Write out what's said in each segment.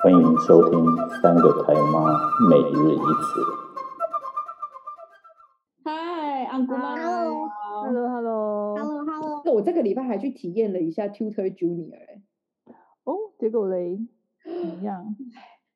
欢迎收听《三个台妈每日一词》。嗨，安姑妈。Hello，Hello，Hello，Hello。我这个礼拜还去体验了一下 Tutor Junior，哎。哦，结果嘞，怎么样？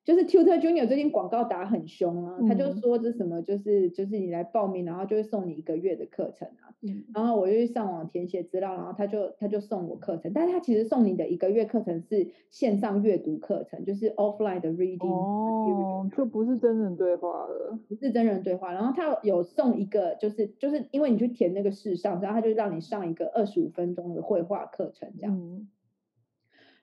就是 Tutor Junior 最近广告打很凶啊，嗯、他就说这什么就是就是你来报名，然后就会送你一个月的课程啊。嗯、然后我就去上网填写资料，然后他就他就送我课程，但是他其实送你的一个月课程是线上阅读课程，就是 offline 的 reading。哦，就不是真人对话了，不是真人对话。然后他有送一个，就是就是因为你去填那个试上，然后他就让你上一个二十五分钟的绘画课程这样。嗯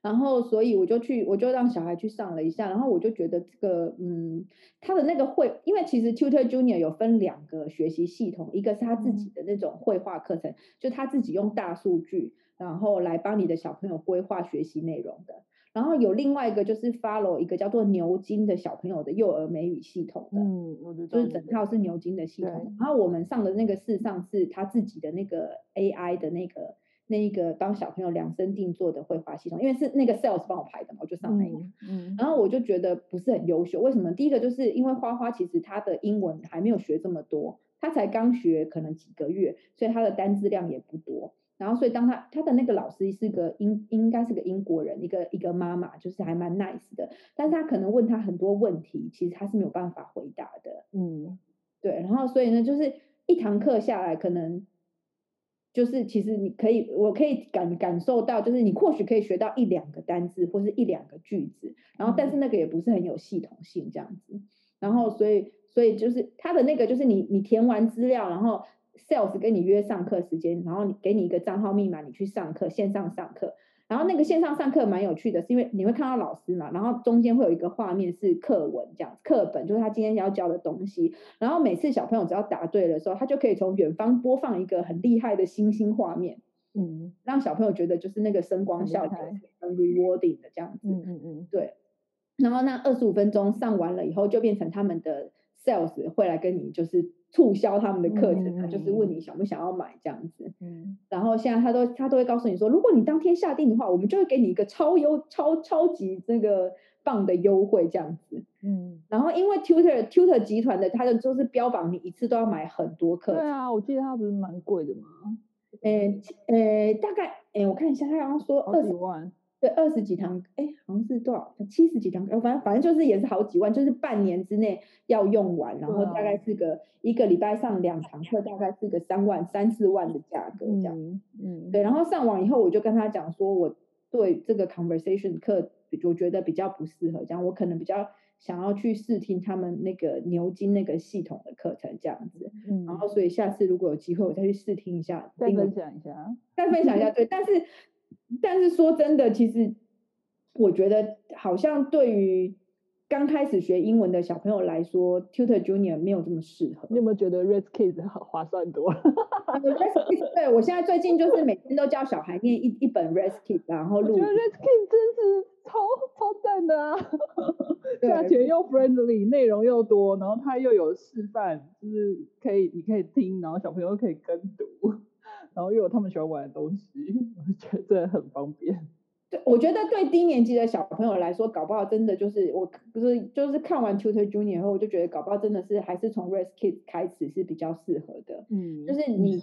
然后，所以我就去，我就让小孩去上了一下，然后我就觉得这个，嗯，他的那个绘，因为其实 Tutor Junior 有分两个学习系统，一个是他自己的那种绘画课程，嗯、就他自己用大数据，然后来帮你的小朋友规划学习内容的，然后有另外一个就是 follow 一个叫做牛津的小朋友的幼儿美语系统的，嗯，我知道，就是整套是牛津的系统，然后我们上的那个事实上是他自己的那个 AI 的那个。那一个帮小朋友量身定做的绘画系统，因为是那个 sales 帮我排的嘛，我就上那个。嗯，嗯，然后我就觉得不是很优秀。为什么？第一个就是因为花花其实他的英文还没有学这么多，他才刚学可能几个月，所以他的单字量也不多。然后所以当他他的那个老师是个英，应该是个英国人，一个一个妈妈，就是还蛮 nice 的。但是他可能问他很多问题，其实他是没有办法回答的。嗯，对。然后所以呢，就是一堂课下来可能。就是其实你可以，我可以感感受到，就是你或许可以学到一两个单字或是一两个句子，然后但是那个也不是很有系统性这样子，然后所以所以就是他的那个就是你你填完资料，然后 sales 跟你约上课时间，然后你给你一个账号密码，你去上课，线上上课。然后那个线上上课蛮有趣的，是因为你会看到老师嘛，然后中间会有一个画面是课文这样，课本就是他今天要教的东西。然后每次小朋友只要答对的时候，他就可以从远方播放一个很厉害的星星画面，嗯，让小朋友觉得就是那个声光效果很 rewarding 的这样子，嗯嗯嗯，对。然后那二十五分钟上完了以后，就变成他们的 sales 会来跟你就是。促销他们的课程，他就是问你想不想要买这样子。嗯，然后现在他都他都会告诉你说，如果你当天下定的话，我们就会给你一个超优超超级那个棒的优惠这样子。嗯，然后因为 Tutor Tutor 集团的，他的就是标榜你一次都要买很多课程。对啊，我记得他不是蛮贵的吗？诶诶，大概诶，我看一下，他刚刚说二十万。对，二十几堂，哎，好像是多少？七十几堂，反正反正就是也是好几万，就是半年之内要用完，然后大概是个、啊、一个礼拜上两堂课，大概是个三万三四万的价格这样。嗯，嗯对。然后上网以后，我就跟他讲说，我对这个 conversation 课，我觉得比较不适合，这样我可能比较想要去试听他们那个牛津那个系统的课程这样子。嗯。然后所以下次如果有机会，我再去试听一下，再分享一下，再分享一下。对，但是。但是说真的，其实我觉得好像对于刚开始学英文的小朋友来说，Tutor Junior 没有这么适合。你有没有觉得 Res Kids 好划算多了？Res Kids 对，我现在最近就是每天都教小孩念一一本 Res Kids，然后录。我觉得 Res Kids 真是超超赞的啊！价钱又 friendly，内容又多，然后它又有示范，就是可以你可以听，然后小朋友可以跟读。然后又有他们喜欢玩的东西，我觉得这很方便。对，我觉得对低年级的小朋友来说，搞不好真的就是我不是就是看完 Tutor Junior 后，我就觉得搞不好真的是还是从 Res Kids 开始是比较适合的。嗯，就是你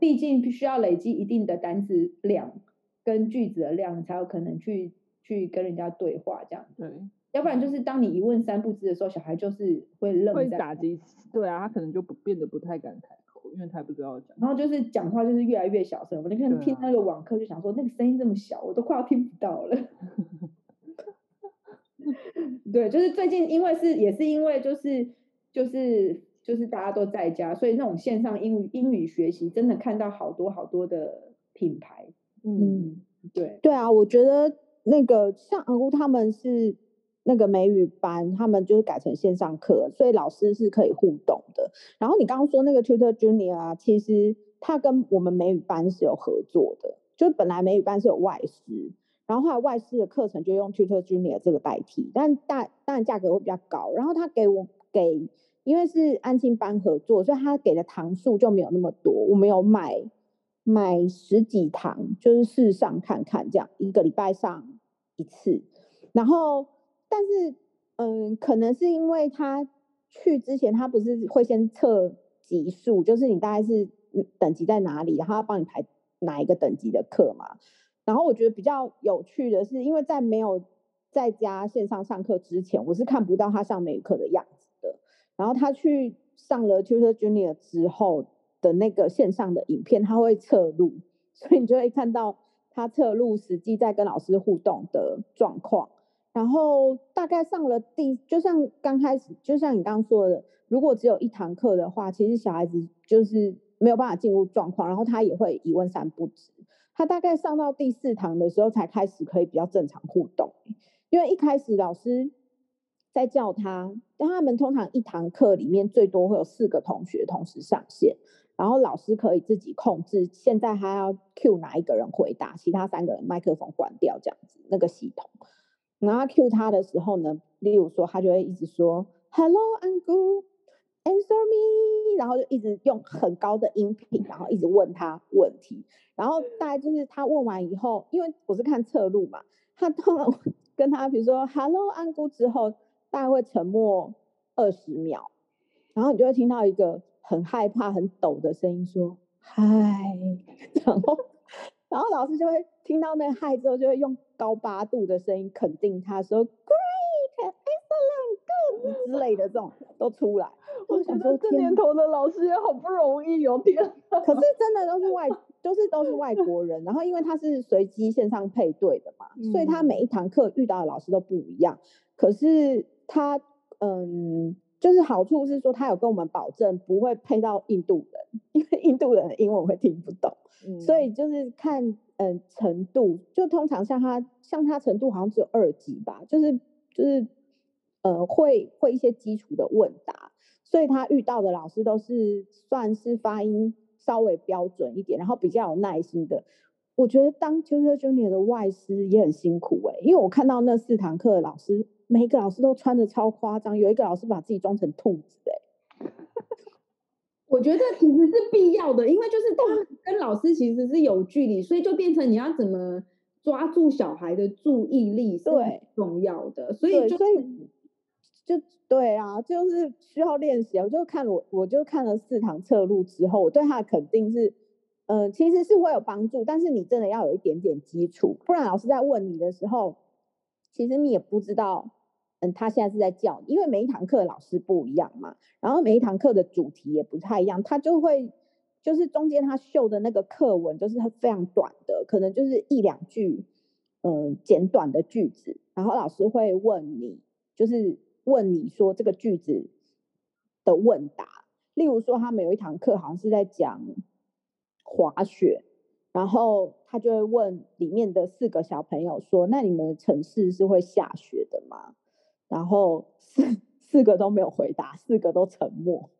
毕竟必须要累积一定的单词量跟句子的量，才有可能去去跟人家对话这样。对，要不然就是当你一问三不知的时候，小孩就是会愣在，会打击。对啊，他可能就不变得不太敢谈。因为他也不知道讲，然后就是讲话就是越来越小声。我那天听那个网课就想说，那个声音这么小，我都快要听不到了。对，就是最近因为是也是因为就是就是就是大家都在家，所以那种线上英语英语学习真的看到好多好多的品牌。嗯，对对啊，我觉得那个像阿姑他们是。那个美语班，他们就是改成线上课，所以老师是可以互动的。然后你刚刚说那个 Tutor Junior 啊，其实他跟我们美语班是有合作的，就是本来美语班是有外师，然后后来外师的课程就用 Tutor Junior 这个代替，但大当然价格会比较高。然后他给我给，因为是安亲班合作，所以他给的堂数就没有那么多。我们有买买十几堂，就是试上看看这样，一个礼拜上一次，然后。但是嗯，可能是因为他去之前，他不是会先测级数，就是你大概是等级在哪里，然后要帮你排哪一个等级的课嘛。然后我觉得比较有趣的是，因为在没有在家线上上课之前，我是看不到他上美语课的样子的。然后他去上了 Tutor Junior 之后的那个线上的影片，他会侧录，所以你就会看到他侧录实际在跟老师互动的状况。然后大概上了第，就像刚开始，就像你刚刚说的，如果只有一堂课的话，其实小孩子就是没有办法进入状况，然后他也会一问三不知。他大概上到第四堂的时候，才开始可以比较正常互动。因为一开始老师在叫他，但他们通常一堂课里面最多会有四个同学同时上线，然后老师可以自己控制，现在他要 cue 哪一个人回答，其他三个人麦克风关掉这样子那个系统。然后 cue 他的时候呢，例如说他就会一直说 “Hello, Uncle, answer me”，然后就一直用很高的音频，然后一直问他问题。然后大概就是他问完以后，因为我是看侧录嘛，他通常 跟他比如说 “Hello, Uncle” 之后，大概会沉默二十秒，然后你就会听到一个很害怕、很抖的声音说 “Hi”，然后然后老师就会听到那个 “Hi” 之后，就会用。高八度的声音肯定他说 Great, excellent, good 之类的这种都出来。我想说这年头的老师也好不容易哦，天！可是真的都是外，就是都是外国人。然后因为他是随机线上配对的嘛，嗯、所以他每一堂课遇到的老师都不一样。可是他嗯，就是好处是说他有跟我们保证不会配到印度人，因为印度人的英文我会听不懂，嗯、所以就是看。嗯，程度就通常像他，像他程度好像只有二级吧，就是就是，呃，会会一些基础的问答，所以他遇到的老师都是算是发音稍微标准一点，然后比较有耐心的。我觉得当 Tutor Junior 的外师也很辛苦哎、欸，因为我看到那四堂课的老师，每一个老师都穿的超夸张，有一个老师把自己装成兔子哎、欸。我觉得其实是必要的，因为就是他跟老师其实是有距离，所以就变成你要怎么抓住小孩的注意力是很重要的。所以就所以就对啊，就是需要练习。我就看我我就看了四堂侧录之后，我对他的肯定是，嗯、呃，其实是会有帮助，但是你真的要有一点点基础，不然老师在问你的时候，其实你也不知道。嗯，他现在是在教，因为每一堂课老师不一样嘛，然后每一堂课的主题也不太一样，他就会就是中间他秀的那个课文都是他非常短的，可能就是一两句，嗯，简短的句子，然后老师会问你，就是问你说这个句子的问答，例如说他们有一堂课好像是在讲滑雪，然后他就会问里面的四个小朋友说，那你们的城市是会下雪的吗？然后四四个都没有回答，四个都沉默，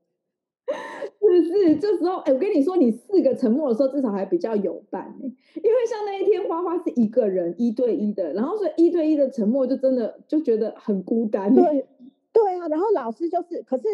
是不是？这时候，哎，我跟你说，你四个沉默的时候，至少还比较有伴，因为像那一天花花是一个人一对一的，然后所以一对一的沉默就真的就觉得很孤单。对，对啊。然后老师就是，可是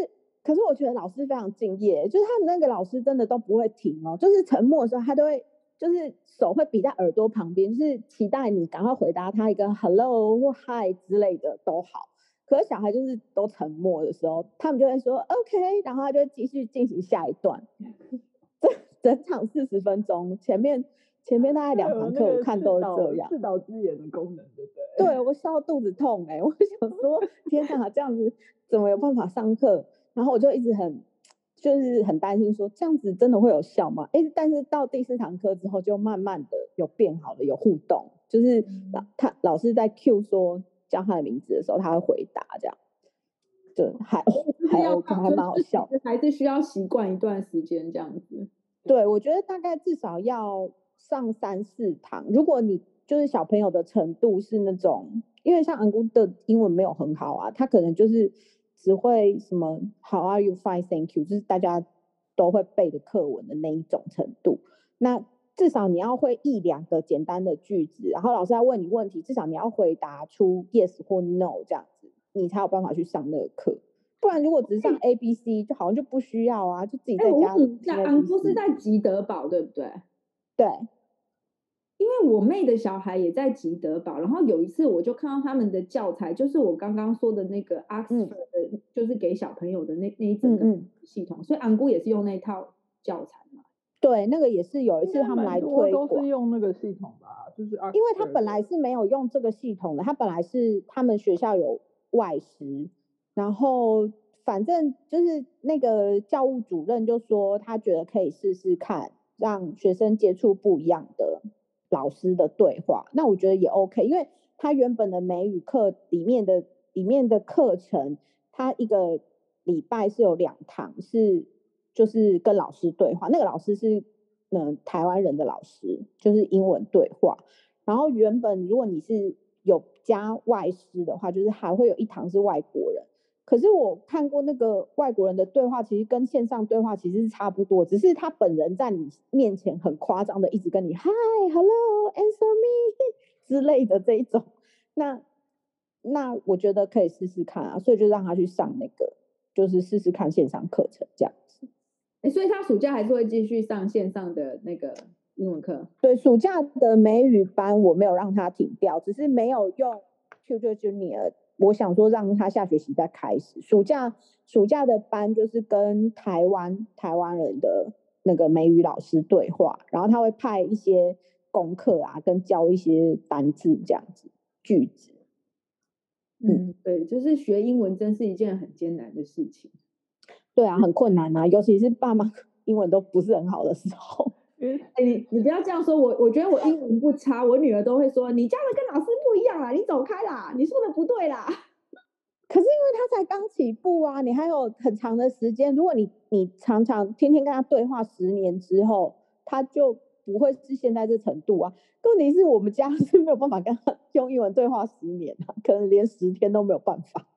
可是我觉得老师非常敬业，就是他们那个老师真的都不会停哦，就是沉默的时候，他都会就是手会比在耳朵旁边，就是期待你赶快回答他一个 hello 或 hi 之类的都好。可是小孩就是都沉默的时候，他们就会说 OK，然后他就会继续进行下一段。这整场四十分钟，前面前面大概两堂课我看都是这样。自导自演的功能，对不对？对，我笑到肚子痛哎、欸！我想说，天哪，这样子怎么有办法上课？然后我就一直很就是很担心说，这样子真的会有效吗？哎，但是到第四堂课之后，就慢慢的有变好了，有互动，就是老他老师在 Q 说。叫他的名字的时候，他会回答，这样就还还要还蛮好笑，还是需要习惯一段时间这样子。对，我觉得大概至少要上三四堂。如果你就是小朋友的程度是那种，因为像安姑的英文没有很好啊，他可能就是只会什么 How are you? Fine, thank you，就是大家都会背的课文的那一种程度。那至少你要会一两个简单的句子，然后老师要问你问题，至少你要回答出 yes 或 no 这样子，你才有办法去上那个课。不然如果只是上 A B C，就好像就不需要啊，就自己在家。那安姑是在吉德堡对不对？对。因为我妹的小孩也在吉德堡，然后有一次我就看到他们的教材，就是我刚刚说的那个 Oxford 的，嗯、就是给小朋友的那那一整个系统，嗯嗯，所以安姑也是用那套教材嘛。对，那个也是有一次他们来推广，都是用那个系统吧，就是因为他本来是没有用这个系统的，他本来是他们学校有外师，然后反正就是那个教务主任就说他觉得可以试试看，让学生接触不一样的老师的对话，那我觉得也 OK，因为他原本的美语课里面的里面的课程，他一个礼拜是有两堂是。就是跟老师对话，那个老师是嗯、台湾人的老师，就是英文对话。然后原本如果你是有加外师的话，就是还会有一堂是外国人。可是我看过那个外国人的对话，其实跟线上对话其实是差不多，只是他本人在你面前很夸张的一直跟你 Hi Hello Answer me 之类的这一种。那那我觉得可以试试看啊，所以就让他去上那个，就是试试看线上课程这样。哎，所以他暑假还是会继续上线上的那个英文课。对，暑假的美语班我没有让他停掉，只是没有用 Tutor Junior。我想说让他下学期再开始。暑假暑假的班就是跟台湾台湾人的那个美语老师对话，然后他会派一些功课啊，跟教一些单字这样子句子。嗯，对，就是学英文真是一件很艰难的事情。对啊，很困难啊，尤其是爸妈 英文都不是很好的时候。哎，你你不要这样说，我我觉得我英文不差，我女儿都会说你教的跟老师不一样啦，你走开啦，你说的不对啦。可是因为他才刚起步啊，你还有很长的时间，如果你你常常天天跟他对话，十年之后他就不会是现在这程度啊。问题是我们家是没有办法跟他用英文对话十年啊，可能连十天都没有办法。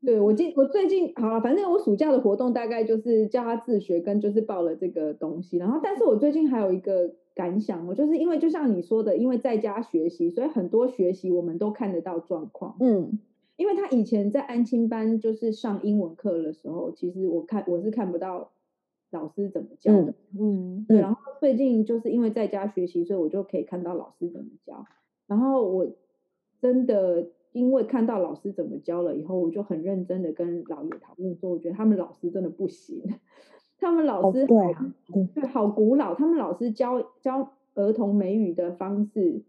对，我今我最近好了，反正我暑假的活动大概就是叫他自学，跟就是报了这个东西。然后，但是我最近还有一个感想，我就是因为就像你说的，因为在家学习，所以很多学习我们都看得到状况。嗯，因为他以前在安亲班就是上英文课的时候，其实我看我是看不到老师怎么教的。嗯，对。然后最近就是因为在家学习，所以我就可以看到老师怎么教。然后我真的。因为看到老师怎么教了以后，我就很认真的跟老爷讨论说，我觉得他们老师真的不行，他们老师好、哦、对，对好古老，他们老师教教儿童美语的方式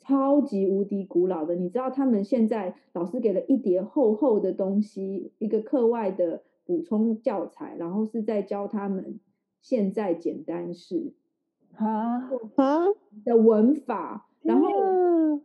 超级无敌古老的。你知道他们现在老师给了一叠厚厚的东西，一个课外的补充教材，然后是在教他们现在简单式啊啊的文法，然后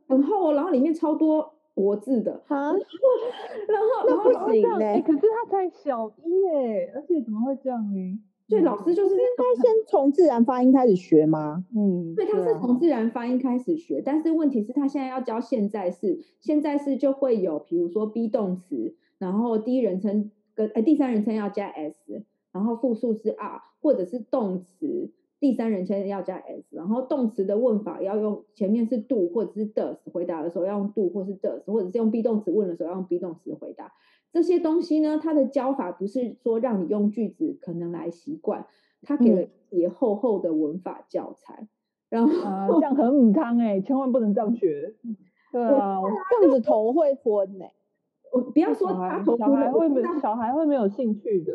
很厚，然后里面超多。国字的啊，然后然后不行嘞，可是他才小一哎，而且怎么会这样呢？所以老师就是应该先从自然发音开始学吗？嗯，对，他是从自然发音开始学，但是问题是，他现在要教现在式，现在式就会有，比如说 be 动词，然后第一人称跟呃第三人称要加 s，然后复数是 r，或者是动词。第三人称要加 s，然后动词的问法要用前面是 do 或者是 does，回答的时候要用 do 或是 does，或者是用 be 动词问的时候要用 be 动词回答。这些东西呢，它的教法不是说让你用句子可能来习惯，它给了也厚厚的文法教材，嗯、然后、啊、这样很母汤哎，千万不能这样学。对啊，这样子头会昏哎。我不要说他头小孩会没小孩会没有兴趣的。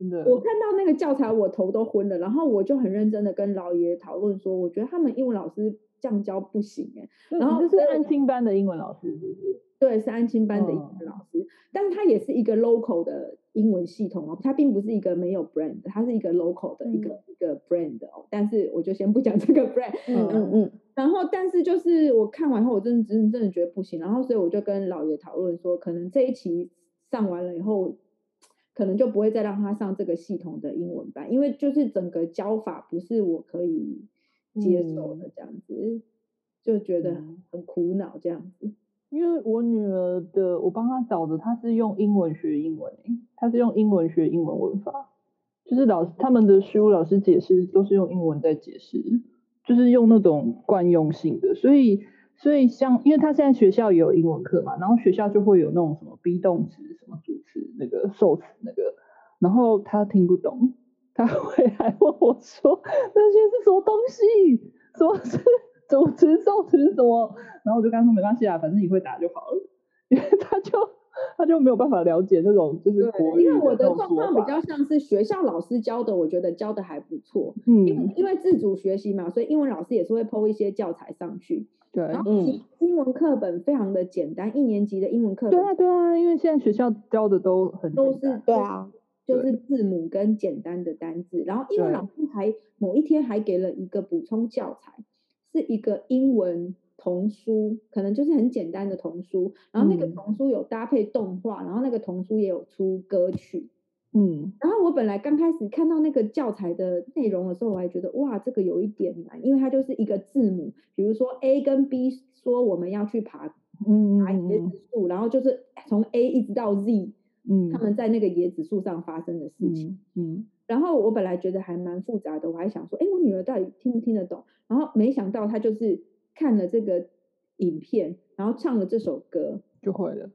我看到那个教材，我头都昏了。然后我就很认真的跟老爷讨论说，我觉得他们英文老师这样教不行哎。然后这是安亲班的英文老师，是不是？对，是安亲班的英文老师，但是他也是一个 local 的英文系统哦，他并不是一个没有 brand，他是一个 local 的一个、嗯、一个 brand 哦。但是我就先不讲这个 brand。嗯嗯嗯。然后，但是就是我看完后，我真的真的真的觉得不行。然后，所以我就跟老爷讨论说，可能这一期上完了以后。可能就不会再让他上这个系统的英文班，因为就是整个教法不是我可以接受的，这样子、嗯、就觉得很苦恼这样子。因为我女儿的，我帮她找的，她是用英文学英文，她是用英文学英文文法，就是老师他们的书老师解释都是用英文在解释，就是用那种惯用性的，所以。所以像，因为他现在学校也有英文课嘛，然后学校就会有那种什么 be 动词、什么主词、那个受词那个，然后他听不懂，他会 还问我说那些是什么东西，说是主词、受词什么，然后我就跟他说没关系啊，反正你会打就好了，因为他就他就没有办法了解那种就是国语，因为我的状况比较。像是学校老师教的，我觉得教的还不错，嗯，因为因为自主学习嘛，所以英文老师也是会 po 一些教材上去，对，然后英文课本非常的简单，一年级的英文课本，对啊对啊，因为现在学校教的都很都是对啊。就是字母跟简单的单字，然后英文老师还某一天还给了一个补充教材，是一个英文童书，可能就是很简单的童书，然后那个童书有搭配动画，然后那个童书也有出歌曲，嗯，然后我本来刚开始看到那个教材的内容的时候，我还觉得哇，这个有一点难，因为它就是一个字母，比如说 A 跟 B 说我们要去爬，嗯，爬椰子树，然后就是从 A 一直到 Z。嗯，他们在那个椰子树上发生的事情，嗯，嗯，然后我本来觉得还蛮复杂的，我还想说，哎，我女儿到底听不听得懂？然后没想到她就是看了这个影片，然后唱了这首歌，就会了。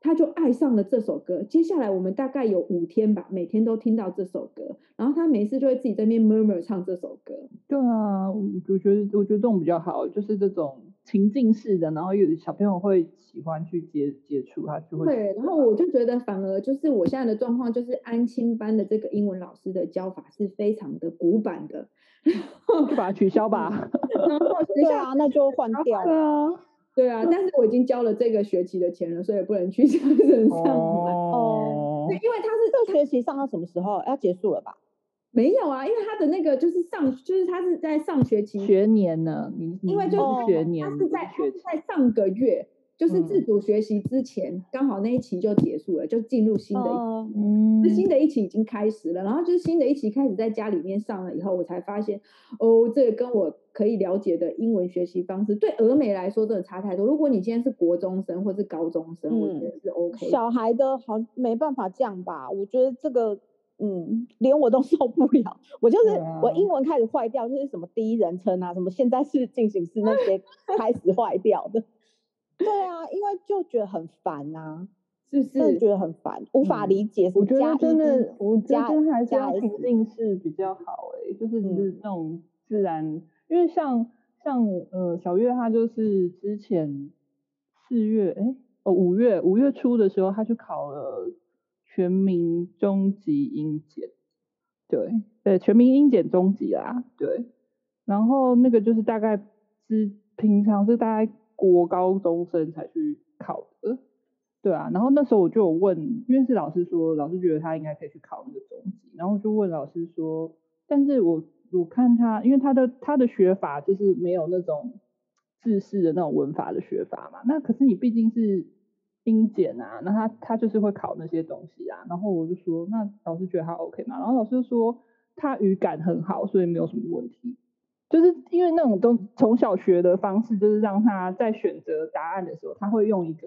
他就爱上了这首歌。接下来我们大概有五天吧，每天都听到这首歌。然后他每次就会自己在那边 murmur 唱这首歌。对啊，我我觉得我觉得这种比较好，就是这种情境式的，然后有小朋友会喜欢去接接触，他就会。对，然后我就觉得反而就是我现在的状况，就是安亲班的这个英文老师的教法是非常的古板的，就把它取消吧。然后学校对啊，那就换掉了。对啊，但是我已经交了这个学期的钱了，所以不能去上人上哦。对，因为他是这学期上到什么时候要结束了吧？没有啊，因为他的那个就是上，就是他是在上学期学年呢。你因为就是学年，他是在他是在上个月。就是自主学习之前，嗯、刚好那一期就结束了，就进入新的一期。嗯，新的一期已经开始了。然后就是新的一期开始在家里面上了以后，我才发现，哦，这个跟我可以了解的英文学习方式，对俄美来说真的差太多。如果你今天是国中生或是高中生，嗯、我觉得是 OK。小孩的好没办法这样吧？我觉得这个，嗯，连我都 受不了。我就是、啊、我英文开始坏掉，就是什么第一人称啊，什么现在是进行式那些开始坏掉的。对啊，因为就觉得很烦呐、啊，是不是？觉得很烦，无法理解。我觉得真的，我觉得还是要情境式比较好诶、欸，就是是那种自然，嗯、因为像像呃小月她就是之前四月诶哦五月五月初的时候，她去考了全民中级英检，对对，全民英检中级啦，对，然后那个就是大概是平常是大概。国高中生才去考的，对啊，然后那时候我就有问，因为是老师说，老师觉得他应该可以去考那个中级，然后就问老师说，但是我我看他，因为他的他的学法就是没有那种制式的那种文法的学法嘛，那可是你毕竟是英检啊，那他他就是会考那些东西啊，然后我就说，那老师觉得他 OK 吗？然后老师就说他语感很好，所以没有什么问题。就是因为那种都从小学的方式，就是让他在选择答案的时候，他会用一个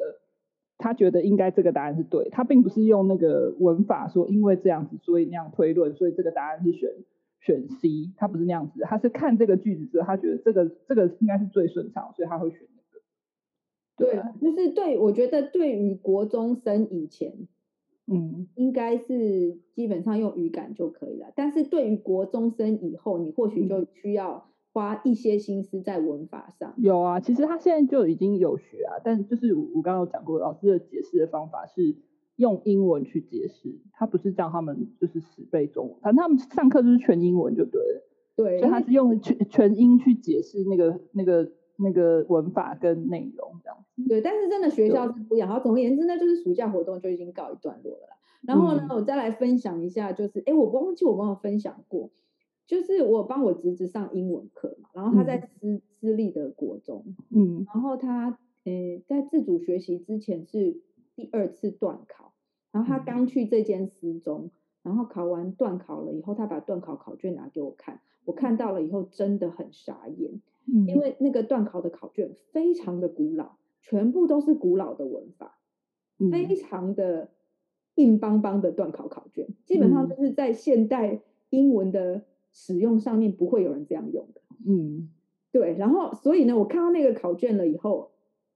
他觉得应该这个答案是对，他并不是用那个文法说因为这样子所以那样推论，所以这个答案是选选 C，他不是那样子，他是看这个句子之后，他觉得这个这个应该是最顺畅，所以他会选那个。对，就是对，我觉得对于国中生以前，嗯，应该是基本上用语感就可以了，但是对于国中生以后，你或许就需要。花一些心思在文法上。有啊，其实他现在就已经有学啊，但就是我我刚刚有讲过，老师的解释的方法是用英文去解释，他不是叫他们就是死背中文，反正他们上课就是全英文就对了。对，所以他是用全全英去解释那个那个那个文法跟内容这样子。对，但是真的学校是不一样。好，总而言之呢，就是暑假活动就已经告一段落了。然后呢，嗯、我再来分享一下，就是哎，我忘记我刚刚分享过。就是我帮我侄子上英文课嘛，然后他在私、嗯、私立的国中，嗯，然后他呃在自主学习之前是第二次段考，然后他刚去这间私中，然后考完段考了以后，他把段考考卷拿给我看，我看到了以后真的很傻眼，嗯，因为那个段考的考卷非常的古老，全部都是古老的文法，嗯、非常的硬邦邦的段考考卷，基本上就是在现代英文的。使用上面不会有人这样用的，嗯，对。然后，所以呢，我看到那个考卷了以后，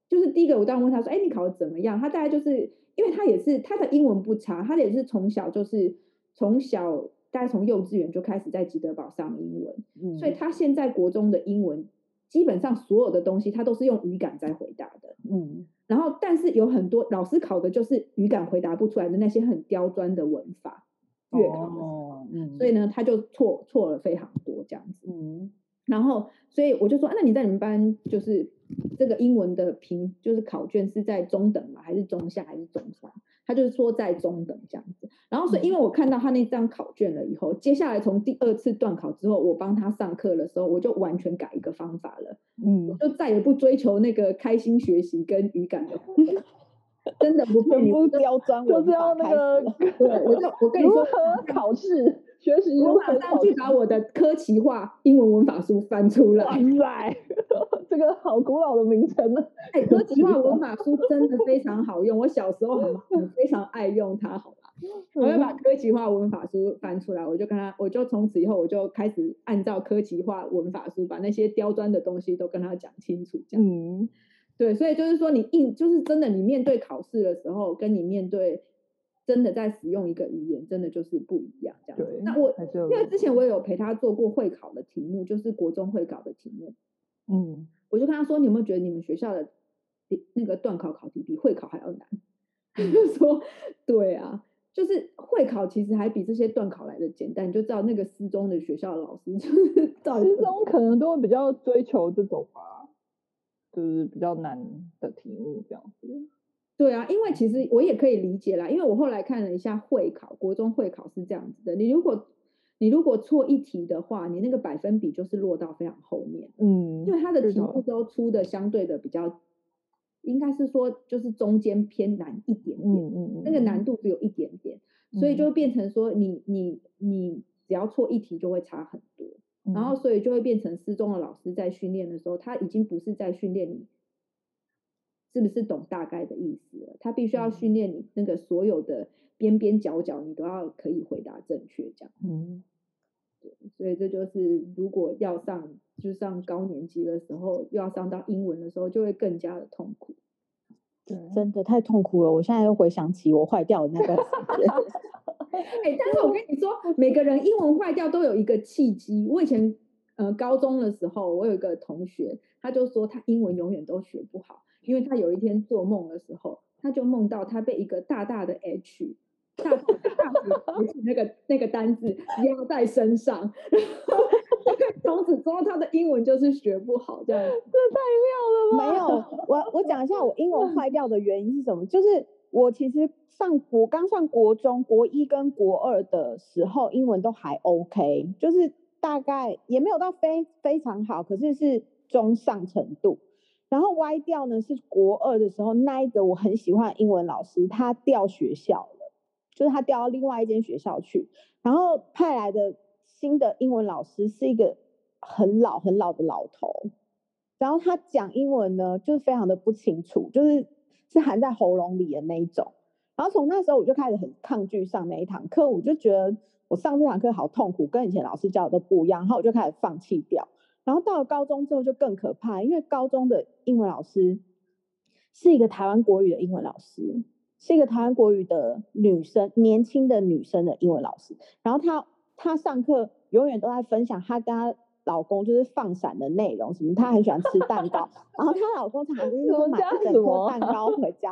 就是第一个，我当然问他说：“哎，你考的怎么样？”他大概就是，因为他也是他的英文不差，他也是从小就是从小大概从幼稚园就开始在吉德堡上英文，嗯，所以他现在国中的英文基本上所有的东西他都是用语感在回答的，嗯，然后但是有很多老师考的就是语感回答不出来的那些很刁钻的文法，月考的时候，哦，嗯，所以呢他就错错了非常多这样子，嗯，然后所以我就说，啊，那你在你们班就是这个英文的评就是考卷是在中等吗？还是中下还是中上？他就是说在中等这样子，然后所以因为我看到他那张考卷了以后，接下来从第二次段考之后，我帮他上课的时候，我就完全改一个方法了，嗯，我就再也不追求那个开心学习跟语感的，真的不骗你，不刁钻，就是要那个，对，我就我跟你说，考试学习，我马上去把我的科奇化英文文法书翻出来，哇塞，这个好古老的名称呢，哎，科奇化文法书真的非常好用，我小时候很很非常爱用它，好吧？我要把科奇化文法书翻出来，我就跟他，我就从此以后我就开始按照科奇化文法书，把那些刁钻的东西都跟他讲清楚，这样。嗯，对，所以就是说，你应就是真的，你面对考试的时候，跟你面对真的在使用一个语言，真的就是不一样，这样。对。那我因为之前我有陪他做过会考的题目，就是国中会考的题目。嗯，我就跟他说，你有没有觉得你们学校的那个段考考题比会考还要难？他就说，对啊。就是会考其实还比这些段考来的简单，你就知道那个私中的学校的老师就是 私中可能都会比较追求这种吧，就是比较难的题目这样子。对啊，因为其实我也可以理解啦，因为我后来看了一下会考，国中会考是这样子的，你如果你如果错一题的话，你那个百分比就是落到非常后面，嗯，因为它的题目都出的相对的比较。应该是说，就是中间偏难一点点，嗯嗯，那个难度只有一点点，所以就变成说你，你你你只要错一题就会差很然后所以就会变成失踪的老师在训练的时候，他已经不是在训练你是不是懂大概的意思了，他必须要训练你那个所有的边边角角，你都要可以回答正确这样，嗯，对，所以这就是如果要上。就上高年级的时候，又要上到英文的时候，就会更加的痛苦。对，真的太痛苦了。我现在又回想起我坏掉的那个 哎，但是我跟你说，每个人英文坏掉都有一个契机。我以前呃高中的时候，我有一个同学，他就说他英文永远都学不好，因为他有一天做梦的时候，他就梦到他被一个大大的 H 大大大那个那个单字压在身上。从此之后，他的英文就是学不好，这样这太妙了吧？没有，我我讲一下我英文坏掉的原因是什么？就是我其实上国刚上国中国一跟国二的时候，英文都还 OK，就是大概也没有到非非常好，可是是中上程度。然后歪掉呢，是国二的时候，那一个我很喜欢的英文老师他调学校了，就是他调到另外一间学校去，然后派来的新的英文老师是一个。很老很老的老头，然后他讲英文呢，就是非常的不清楚，就是是含在喉咙里的那一种。然后从那时候我就开始很抗拒上那一堂课，我就觉得我上这堂课好痛苦，跟以前老师教的都不一样。然后我就开始放弃掉。然后到了高中之后就更可怕，因为高中的英文老师是一个台湾国语的英文老师，是一个台湾国语的女生，年轻的女生的英文老师。然后她她上课永远都在分享她跟她。老公就是放闪的内容，什么她很喜欢吃蛋糕，然后她老公常常就是说买一整颗蛋糕回家。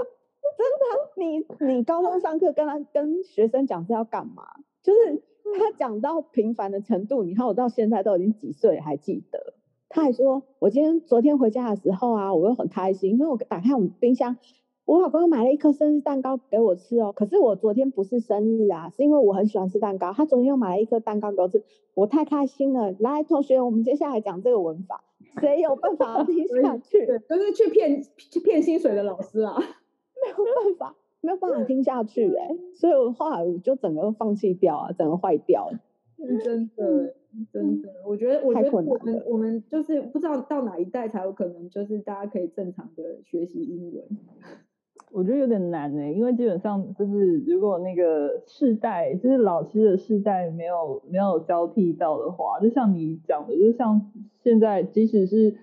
真的，你你高中上课跟他跟学生讲是要干嘛？就是他讲到平凡的程度，你看我到现在都已经几岁还记得。他还说，我今天昨天回家的时候啊，我又很开心，因为我打开我们冰箱。我老公又买了一颗生日蛋糕给我吃哦，可是我昨天不是生日啊，是因为我很喜欢吃蛋糕。他昨天又买了一颗蛋糕给我吃，我太开心了。来，同学，我们接下来讲这个文法，谁有办法 听下去？对，就是去骗去骗薪水的老师啊，没有办法，没有办法听下去哎、欸，所以我后来我就整个放弃掉啊，整个坏掉了。真的，真的，我觉得，我觉得我们我们就是不知道到哪一代才有可能，就是大家可以正常的学习英文。我觉得有点难呢、欸，因为基本上就是如果那个世代，就是老师的世代没有没有交替到的话，就像你讲的，就像现在即使是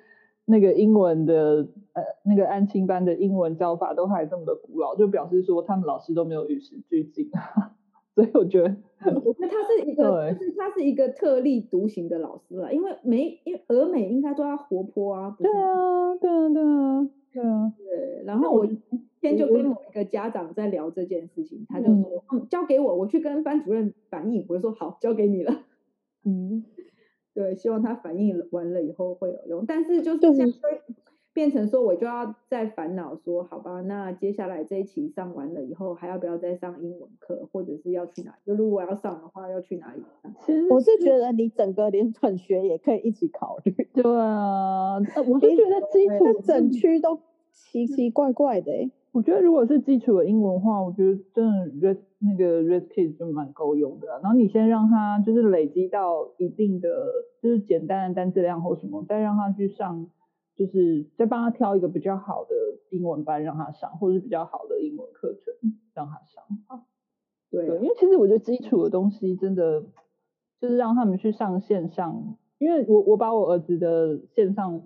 那个英文的呃那个安亲班的英文教法都还这么的古老，就表示说他们老师都没有与时俱进。所以我觉得，我觉得他是一个，就是他是一个特立独行的老师了，因为美，因为俄美应该都要活泼啊。对啊，对啊，对啊，对啊。对，然后我今天就跟某一个家长在聊这件事情，他就说，嗯，交给我，我去跟班主任反映。我就说好，交给你了。嗯，对，希望他反映完了以后会有用，但是就是。变成说，我就要在烦恼说，好吧，那接下来这一期上完了以后，还要不要再上英文课，或者是要去哪里？就如果要上的话，要去哪里？其实我是觉得你整个连转学也可以一起考虑。对啊，我是觉得基础整区都奇奇怪怪的。我觉得如果是基础的英文话，我觉得真的 Red 那个 Red Kids 就蛮够用的。然后你先让他就是累积到一定的就是简单的单字量或什么，再让他去上。就是再帮他挑一个比较好的英文班让他上，或者是比较好的英文课程让他上。对，对，因为其实我觉得基础的东西真的就是让他们去上线上，因为我我把我儿子的线上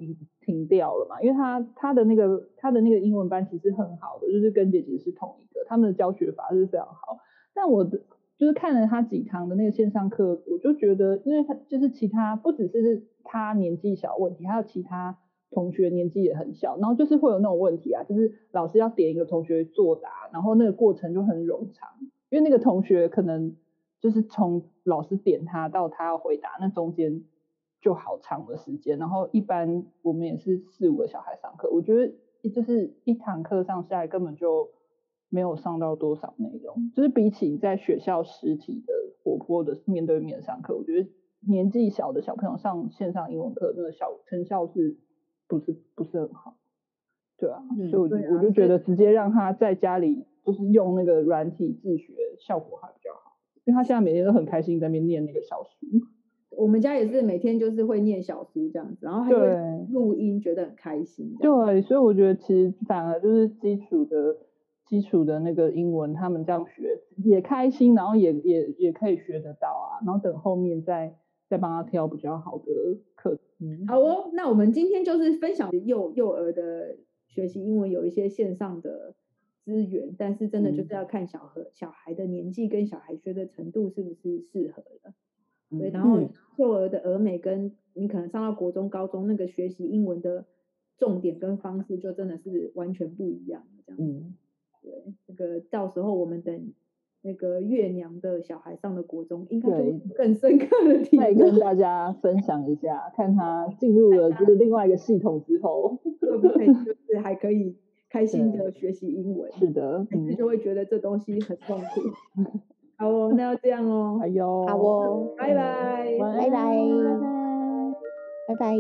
停掉了嘛，因为他他的那个他的那个英文班其实很好的，就是跟姐姐是同一个，他们的教学法是非常好。但我的就是看了他几堂的那个线上课，我就觉得，因为他就是其他不只是他年纪小问题，还有其他。同学年纪也很小，然后就是会有那种问题啊，就是老师要点一个同学作答，然后那个过程就很冗长，因为那个同学可能就是从老师点他到他要回答，那中间就好长的时间。然后一般我们也是四五个小孩上课，我觉得就是一堂课上下来根本就没有上到多少内容，就是比起在学校实体的活泼的面对面上课，我觉得年纪小的小朋友上线上英文课那个小成效是。不是不是很好，对啊，嗯、所以我就、啊、我就觉得直接让他在家里就是用那个软体自学效果还比较好，因为他现在每天都很开心在那边念那个小书。我们家也是每天就是会念小书这样子，然后还会录音，觉得很开心。对，所以我觉得其实反而就是基础的基础的那个英文，他们这样学也开心，然后也也也可以学得到啊，然后等后面再再帮他挑比较好的课。嗯、好哦，那我们今天就是分享幼幼儿的学习英文有一些线上的资源，但是真的就是要看小和小孩的年纪跟小孩学的程度是不是适合的。对，然后幼儿的俄美跟你可能上到国中、高中那个学习英文的重点跟方式就真的是完全不一样这样子。嗯，对，这个到时候我们等。那个月娘的小孩上了国中，应该会更深刻的体会。再跟大家分享一下，看他进入了 就是另外一个系统之后，会不会就 是还可以开心的学习英文？是的，还是就会觉得这东西很痛苦。好哦，那要这样哦。哎呦，好哦，拜拜，拜拜，拜拜。